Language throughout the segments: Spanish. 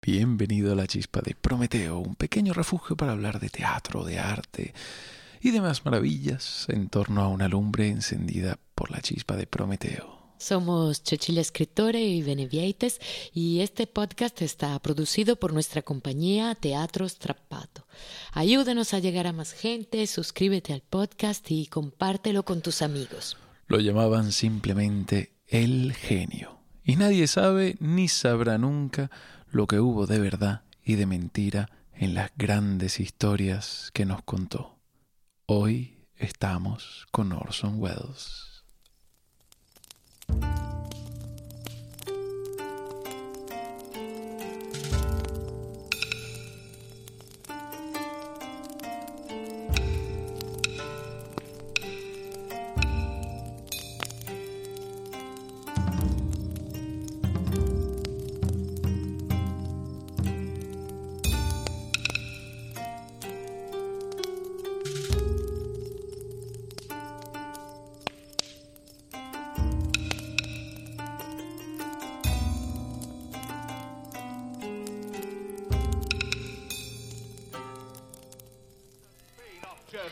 Bienvenido a la chispa de Prometeo, un pequeño refugio para hablar de teatro, de arte y demás maravillas en torno a una lumbre encendida por la chispa de Prometeo. Somos Cecilia Escritore y Benevieites y este podcast está producido por nuestra compañía Teatro Strappato. Ayúdanos a llegar a más gente, suscríbete al podcast y compártelo con tus amigos. Lo llamaban simplemente el genio. Y nadie sabe ni sabrá nunca lo que hubo de verdad y de mentira en las grandes historias que nos contó. Hoy estamos con Orson Welles.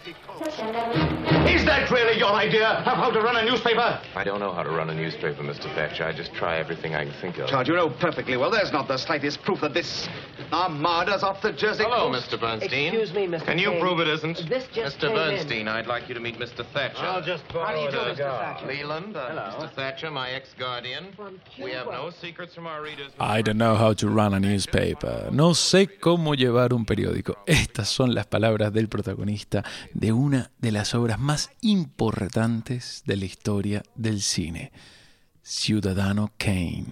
Is that really your idea of how to run a newspaper? I don't know how to run a newspaper, Mr. Thatcher. I just try everything I can think of. Charge, you know perfectly well there's not the slightest proof that this armada's off the Jersey Hello, coast. Mr. Bernstein. Excuse me, Mr. Can you Kane. prove it isn't? This just Mr. came in. Bernstein, I'd like you to meet Mr. Thatcher. How do you do, Mr. Thatcher? Leland, uh, Hello. Mr. Thatcher, my ex-guardian. We have no secrets from our readers. I don't know how to run a newspaper. No sé cómo llevar un periódico. Estas son las palabras del protagonista de una de las obras más importantes de la historia del cine, Ciudadano Kane.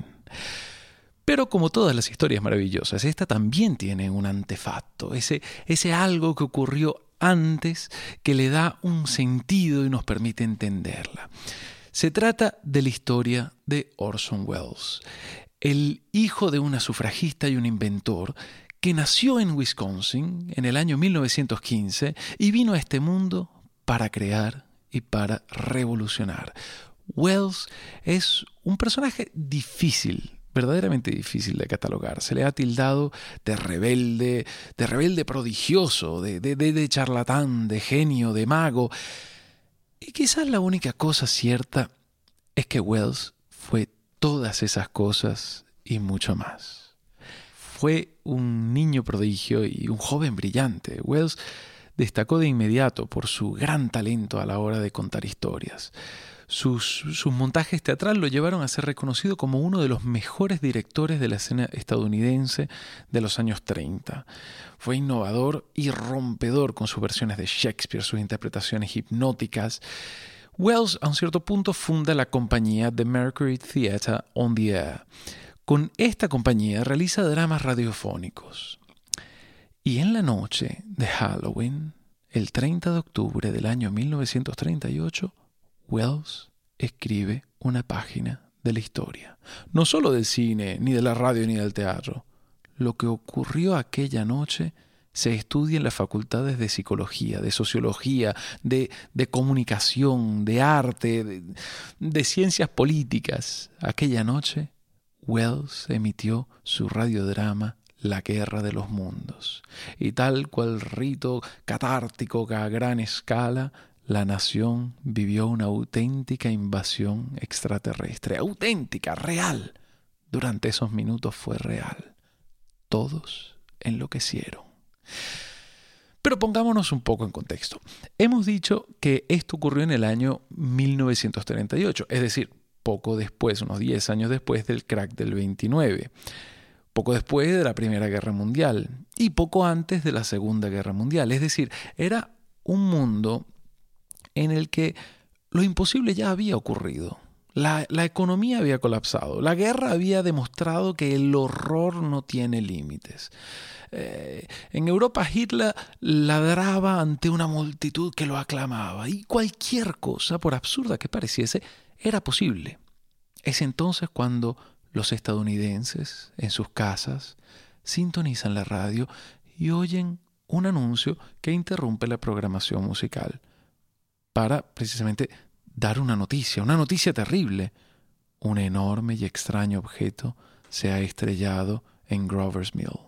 Pero como todas las historias maravillosas, esta también tiene un antefacto, ese, ese algo que ocurrió antes que le da un sentido y nos permite entenderla. Se trata de la historia de Orson Welles, el hijo de una sufragista y un inventor que nació en Wisconsin en el año 1915 y vino a este mundo para crear y para revolucionar. Wells es un personaje difícil, verdaderamente difícil de catalogar. Se le ha tildado de rebelde, de rebelde prodigioso, de, de, de- charlatán, de genio, de mago. Y quizás la única cosa cierta es que Wells fue todas esas cosas y mucho más. Fue un niño prodigio y un joven brillante. Wells destacó de inmediato por su gran talento a la hora de contar historias. Sus, montajes teatrales lo llevaron a ser reconocido como uno de los mejores directores de la escena estadounidense de los años 30. Fue innovador y rompedor con sus versiones de Shakespeare, sus interpretaciones hipnóticas. Wells, a un cierto punto, funda la compañía The Mercury Theatre on the Air. Con esta compañía realiza dramas radiofónicos. Y en la noche de Halloween, el 30 de octubre del año 1938, Wells escribe una página de la historia. No solo del cine, ni de la radio, ni del teatro. Lo que ocurrió aquella noche se estudia en las facultades de psicología, de sociología, de, de comunicación, de arte, de, de ciencias políticas. Aquella noche, Wells emitió su radiodrama La Guerra de los Mundos. Y tal cual rito catártico a gran escala, la nación vivió una auténtica invasión extraterrestre. Auténtica, real. Durante esos minutos fue real. Todos enloquecieron. Pero pongámonos un poco en contexto. Hemos dicho que esto ocurrió en el año 1938, es decir, poco después, unos 10 años después del crack del 29, poco después de la Primera Guerra Mundial y poco antes de la Segunda Guerra Mundial. Es decir, era un mundo en el que lo imposible ya había ocurrido. La, economía había colapsado. La guerra había demostrado que el horror no tiene límites. Eh, en Europa Hitler ladraba ante una multitud que lo aclamaba y cualquier cosa, por absurda que pareciese, era posible. Es entonces cuando los estadounidenses en sus casas sintonizan la radio y oyen un anuncio que interrumpe la programación musical para precisamente dar una noticia, una noticia terrible. Un enorme y extraño objeto se ha estrellado en Grover's Mill.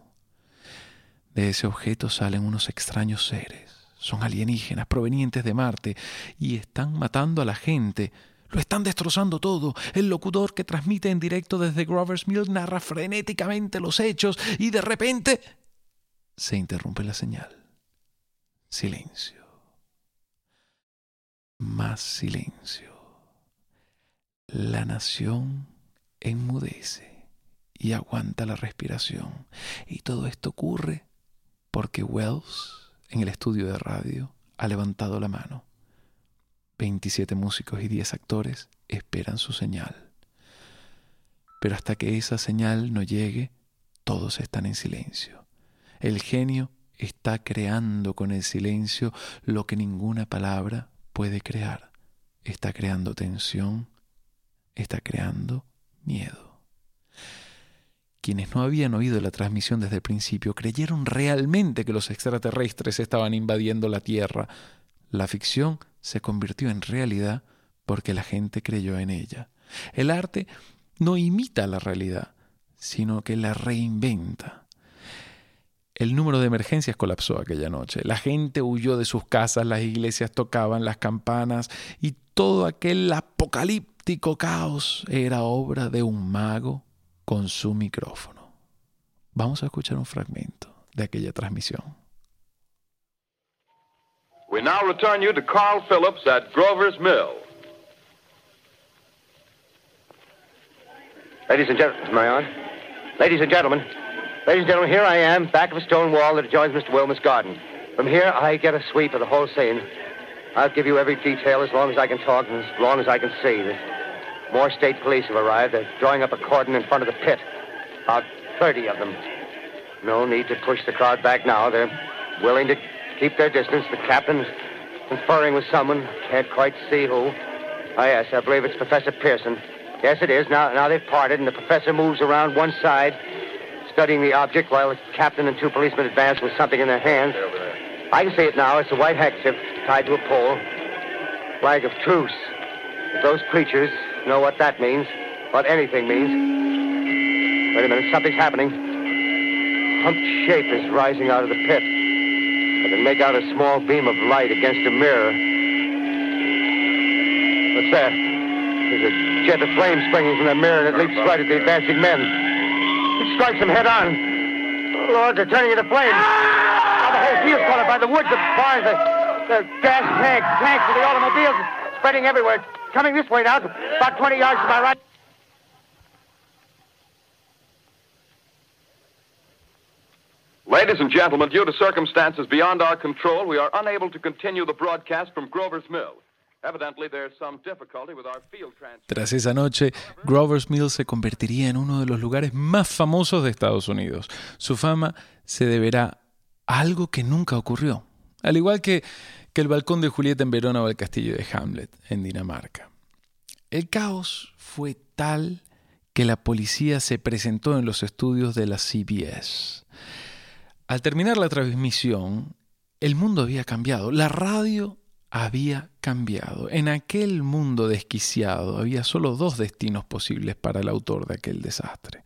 De ese objeto salen unos extraños seres. Son alienígenas provenientes de Marte y están matando a la gente. Lo están destrozando todo. El locutor que transmite en directo desde Grover's Mill narra frenéticamente los hechos y de repente se interrumpe la señal. Silencio. Más silencio. La nación enmudece y aguanta la respiración. Y todo esto ocurre porque Wells, en el estudio de radio, ha levantado la mano. 27 músicos y 10 actores esperan su señal. Pero hasta que esa señal no llegue, todos están en silencio. El genio está creando con el silencio lo que ninguna palabra puede crear. Está creando tensión, está creando miedo. Quienes no habían oído la transmisión desde el principio creyeron realmente que los extraterrestres estaban invadiendo la Tierra. La ficción se convirtió en realidad porque la gente creyó en ella. El arte no imita la realidad, sino que la reinventa. El número de emergencias colapsó aquella noche. La gente huyó de sus casas, las iglesias tocaban las campanas y todo aquel apocalíptico caos era obra de un mago con su micrófono. Vamos a escuchar un fragmento de aquella transmisión. We now return you to Carl Phillips at Grover's Mill. Ladies and gentlemen, I on? Ladies and gentlemen, ladies and gentlemen, here I am, back of a stone wall that adjoins Mr. Wilmer's garden. From here, I get a sweep of the whole scene. I'll give you every detail as long as I can talk and as long as I can see. More state police have arrived. They're drawing up a cordon in front of the pit. About 30 of them. No need to push the crowd back now. They're willing to keep their distance. The captain's conferring with someone. Can't quite see who. Oh, yes, I believe it's Professor Pearson. Yes, it is. Now, now they've parted, and the professor moves around one side, studying the object, while the captain and two policemen advance with something in their hands. I can see it now. It's a white handkerchief tied to a pole. Flag of truce. If those creatures know what that means, what anything means. Wait a minute, something's happening. Humped shape is rising out of the pit. I can make out a small beam of light against a mirror. What's that? There's a jet of flame springing from the mirror and it leaps right at the advancing men. Strikes them head on. Lord, they're turning into flames. Now the whole field's caught up by the woods, the barns, the, the gas tanks, tanks for the automobiles, spreading everywhere. It's coming this way now, about 20 yards to my right. Ladies and gentlemen, due to circumstances beyond our control, we are unable to continue the broadcast from Grover's Mill. Tras esa noche, Grover's Mill se convertiría en uno de los lugares más famosos de Estados Unidos. Su fama se deberá a algo que nunca ocurrió, al igual que, que el balcón de Julieta en Verona o el castillo de Hamlet en Dinamarca. El caos fue tal que la policía se presentó en los estudios de la CBS. Al terminar la transmisión, el mundo había cambiado, la radio había cambiado. En aquel mundo desquiciado había solo dos destinos posibles para el autor de aquel desastre.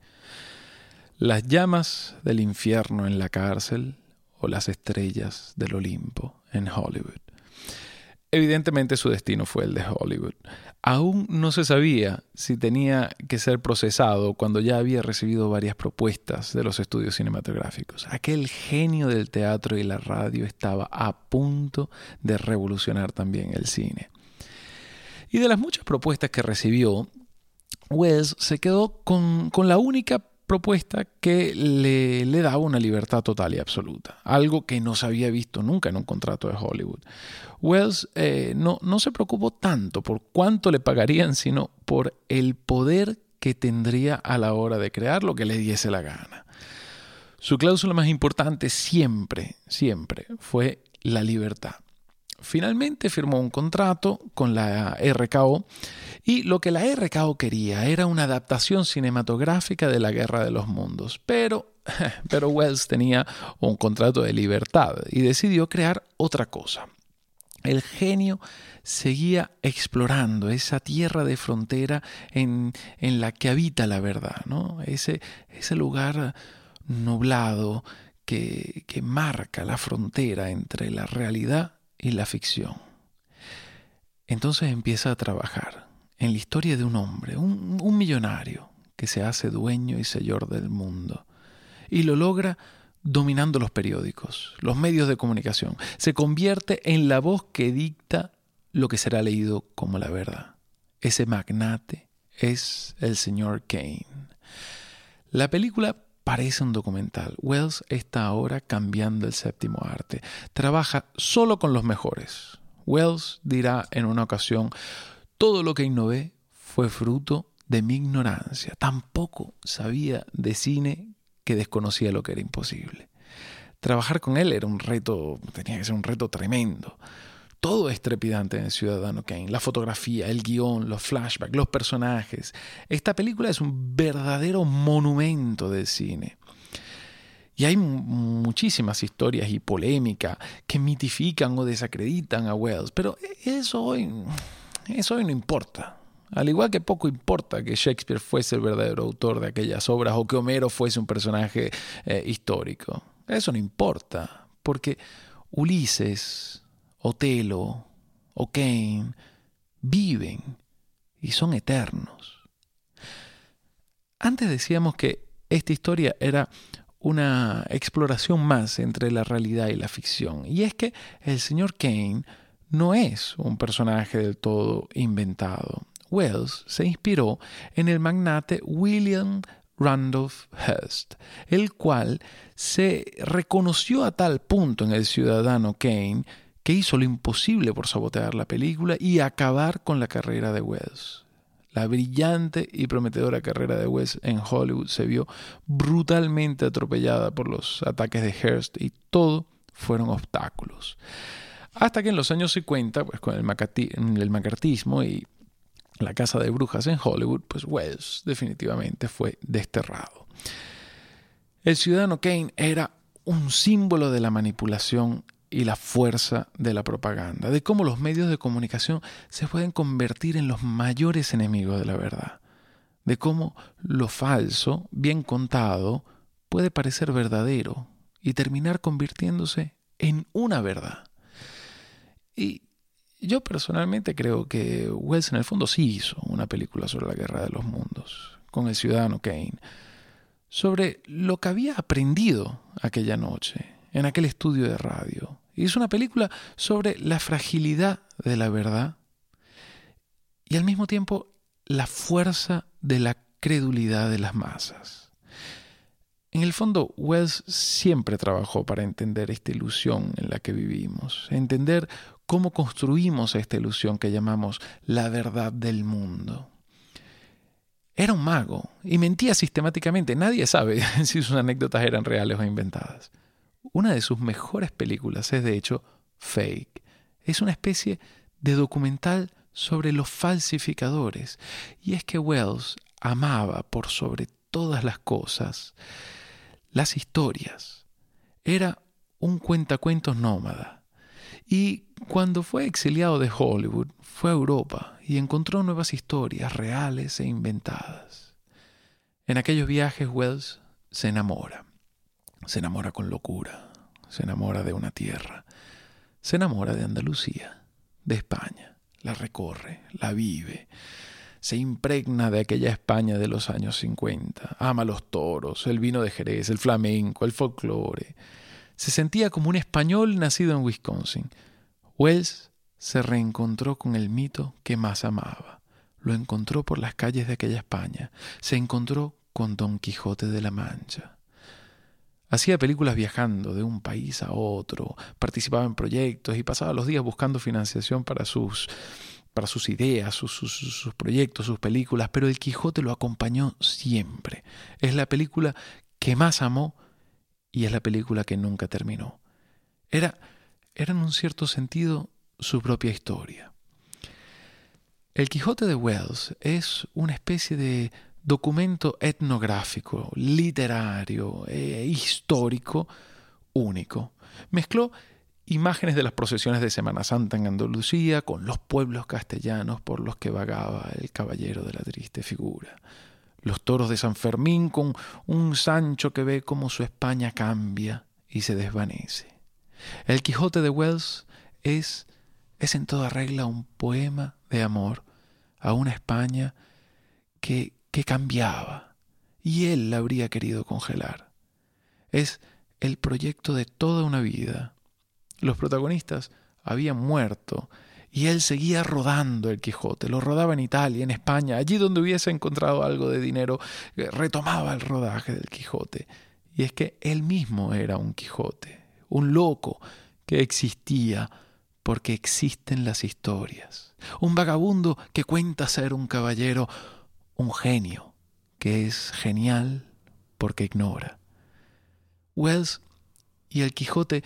Las llamas del infierno en la cárcel o las estrellas del Olimpo en Hollywood. Evidentemente su destino fue el de Hollywood. Aún no se sabía si tenía que ser procesado cuando ya había recibido varias propuestas de los estudios cinematográficos. Aquel genio del teatro y la radio estaba a punto de revolucionar también el cine. Y de las muchas propuestas que recibió, Wells se quedó con, con la única propuesta que le, le, daba una libertad total y absoluta, algo que no se había visto nunca en un contrato de Hollywood. Wells eh, no, no se preocupó tanto por cuánto le pagarían, sino por el poder que tendría a la hora de crear lo que le diese la gana. Su cláusula más importante siempre, siempre fue la libertad. Finalmente firmó un contrato con la RKO y lo que la RKO quería era una adaptación cinematográfica de la Guerra de los Mundos. Pero, pero Wells tenía un contrato de libertad y decidió crear otra cosa. El genio seguía explorando esa tierra de frontera en, en la que habita la verdad, ¿no? ese, ese lugar nublado que, que marca la frontera entre la realidad y la ficción. Entonces empieza a trabajar en la historia de un hombre, un, millonario, que se hace dueño y señor del mundo. Y lo logra dominando los periódicos, los medios de comunicación. Se convierte en la voz que dicta lo que será leído como la verdad. Ese magnate es el señor Kane. La película parece un documental. Wells está ahora cambiando el séptimo arte. Trabaja solo con los mejores. Wells dirá en una ocasión, todo lo que innové fue fruto de mi ignorancia. Tampoco sabía de cine que desconocía lo que era imposible. Trabajar con él era un reto, tenía que ser un reto tremendo. Todo es trepidante en Ciudadano Kane. La fotografía, el guion, los flashbacks, los personajes. Esta película es un verdadero monumento del cine. Y hay muchísimas historias y polémica que mitifican o desacreditan a Wells, pero eso hoy, eso hoy no importa. Al igual que poco importa que Shakespeare fuese el verdadero autor de aquellas obras o que Homero fuese un personaje eh, histórico. Eso no importa, porque Ulises, Otelo o Kane viven y son eternos. Antes decíamos que esta historia era una exploración más entre la realidad y la ficción. Y es que el señor Kane no es un personaje del todo inventado. Wells se inspiró en el magnate William Randolph Hearst, el cual se reconoció a tal punto en el ciudadano Kane hizo lo imposible por sabotear la película y acabar con la carrera de Wells. La brillante y prometedora carrera de Wells en Hollywood se vio brutalmente atropellada por los ataques de Hearst y todo fueron obstáculos. Hasta que en los años 50, pues con el, el macartismo y la casa de brujas en Hollywood, pues Wells definitivamente fue desterrado. El ciudadano Kane era un símbolo de la manipulación y la fuerza de la propaganda, de cómo los medios de comunicación se pueden convertir en los mayores enemigos de la verdad, de cómo lo falso, bien contado, puede parecer verdadero y terminar convirtiéndose en una verdad. Y yo personalmente creo que Wells en el fondo sí hizo una película sobre la guerra de los mundos, con el ciudadano Kane, sobre lo que había aprendido aquella noche en aquel estudio de radio. Hizo una película sobre la fragilidad de la verdad y al mismo tiempo la fuerza de la credulidad de las masas. En el fondo, Wells siempre trabajó para entender esta ilusión en la que vivimos, entender cómo construimos esta ilusión que llamamos la verdad del mundo. Era un mago y mentía sistemáticamente. Nadie sabe si sus anécdotas eran reales o inventadas. Una de sus mejores películas es de hecho Fake. Es una especie de documental sobre los falsificadores. Y es que Wells amaba por sobre todas las cosas las historias. Era un cuentacuentos nómada y cuando fue exiliado de Hollywood, fue a Europa y encontró nuevas historias reales e inventadas. En aquellos viajes Wells se enamora. Se enamora con locura. Se enamora de una tierra. Se enamora de Andalucía, de España. La recorre, la vive. Se impregna de aquella España de los años 50. Ama los toros, el vino de Jerez, el flamenco, el folclore se sentía como un español nacido en Wisconsin. Wells se reencontró con el mito que más amaba. Lo encontró por las calles de aquella España. Se encontró con Don Quijote de la Mancha. Hacía películas viajando de un país a otro, participaba en proyectos y pasaba los días buscando financiación para sus, para sus ideas, sus, sus, proyectos, sus películas, pero el Quijote lo acompañó siempre. Es la película que más amó y es la película que nunca terminó. Era, era en un cierto sentido su propia historia. El Quijote de Wells es una especie de documento etnográfico, literario, e histórico, único. Mezcló imágenes de las procesiones de Semana Santa en Andalucía con los pueblos castellanos por los que vagaba el caballero de la triste figura. los toros de San Fermín con un Sancho que ve cómo su España cambia y se desvanece. El Quijote de Wells es, es en toda regla un poema de amor a una España que, que cambiaba y él la habría querido congelar. Es el proyecto de toda una vida. Los protagonistas habían muerto y él seguía rodando el Quijote, lo rodaba en Italia, en España, allí donde hubiese encontrado algo de dinero, eh, retomaba el rodaje del Quijote. Y es que él mismo era un Quijote, un loco que existía porque existen las historias, un vagabundo que cuenta ser un caballero, un genio que es genial porque ignora. Wells y el Quijote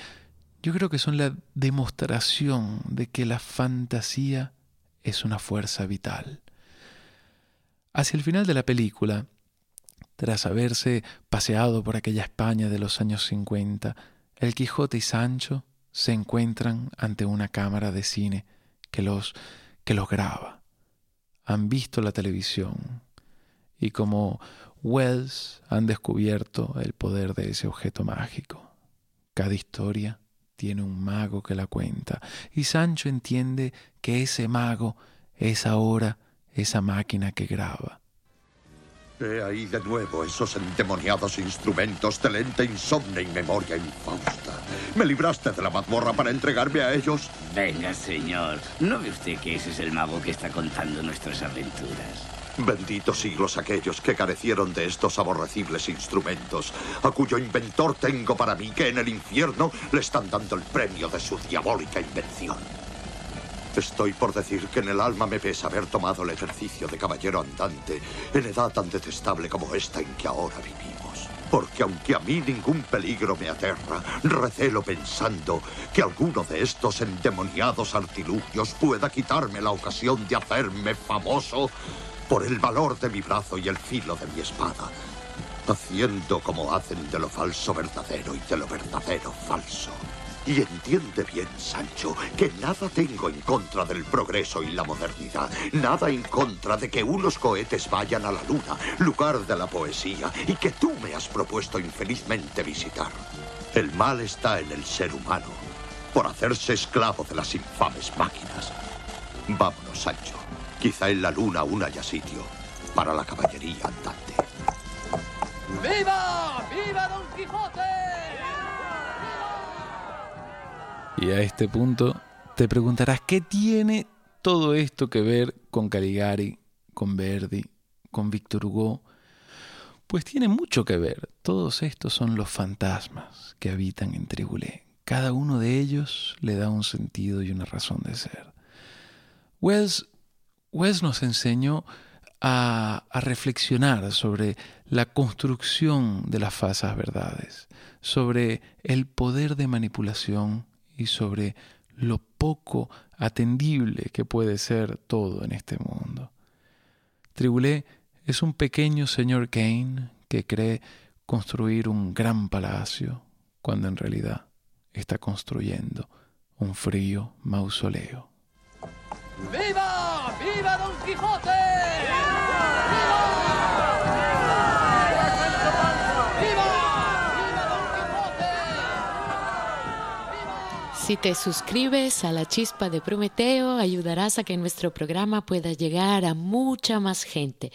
yo creo que son la demostración de que la fantasía es una fuerza vital. Hacia el final de la película, tras haberse paseado por aquella España de los años 50, el Quijote y Sancho se encuentran ante una cámara de cine que los, que los graba. Han visto la televisión y como Wells han descubierto el poder de ese objeto mágico. Cada historia tiene un mago que la cuenta, y Sancho entiende que ese mago es ahora esa máquina que graba. He ahí de nuevo esos endemoniados instrumentos de lente insomne y memoria infausta. ¿Me libraste de la mazmorra para entregarme a ellos? Venga, señor. ¿No ve usted que ese es el mago que está contando nuestras aventuras? Benditos siglos aquellos que carecieron de estos aborrecibles instrumentos, a cuyo inventor tengo para mí que en el infierno le están dando el premio de su diabólica invención. Estoy por decir que en el alma me pesa haber tomado el ejercicio de caballero andante en edad tan detestable como esta en que ahora vivimos. Porque aunque a mí ningún peligro me aterra, recelo pensando que alguno de estos endemoniados artilugios pueda quitarme la ocasión de hacerme famoso por el valor de mi brazo y el filo de mi espada, haciendo como hacen de lo falso verdadero y de lo verdadero falso. Y entiende bien, Sancho, que nada tengo en contra del progreso y la modernidad, nada en contra de que unos cohetes vayan a la luna, lugar de la poesía, y que tú me has propuesto infelizmente visitar. El mal está en el ser humano, por hacerse esclavo de las infames máquinas. Vámonos, Sancho. Quizá en la luna aún haya sitio para la caballería andante. ¡Viva! ¡Viva Don Quijote! Y a este punto te preguntarás, ¿qué tiene todo esto que ver con Caligari, con Verdi, con Víctor Hugo? Pues tiene mucho que ver. Todos estos son los fantasmas que habitan en Tribulé. Cada uno de ellos le da un sentido y una razón de ser. Wells Wells nos enseñó a, reflexionar sobre la construcción de las falsas verdades, sobre el poder de manipulación y sobre lo poco atendible que puede ser todo en este mundo. Tribulé es un pequeño señor Kane que cree construir un gran palacio cuando en realidad está construyendo un frío mausoleo. ¡Viva! ¡Viva Don Quijote! Si te suscribes a la chispa de Prometeo, ayudarás a que nuestro programa pueda llegar a mucha más gente.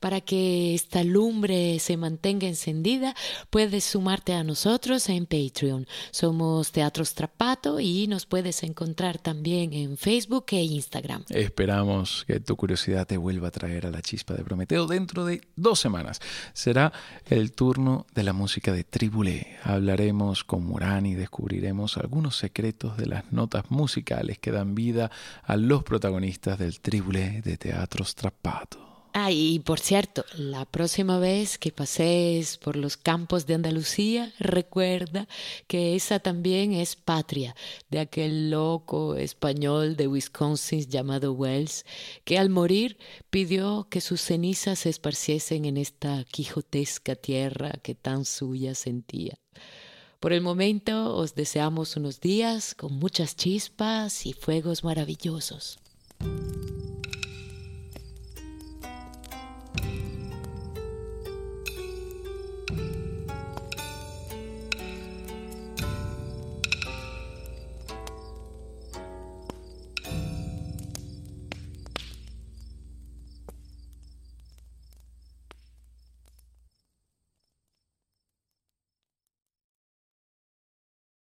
Para que esta lumbre se mantenga encendida, puedes sumarte a nosotros en Patreon. Somos Teatro Strapato y nos puedes encontrar también en Facebook e Instagram. Esperamos que tu curiosidad te vuelva a traer a la chispa de Prometeo dentro de dos semanas. Será el turno de la música de Tribulé. Hablaremos con Murán y descubriremos algunos secretos de las notas musicales que dan vida a los protagonistas del triple de Teatro Strappato. Ah, y por cierto, la próxima vez que pases por los campos de Andalucía, recuerda que esa también es patria de aquel loco español de Wisconsin llamado Wells, que al morir pidió que sus cenizas se esparciesen en esta quijotesca tierra que tan suya sentía. Por el momento os deseamos unos días con muchas chispas y fuegos maravillosos.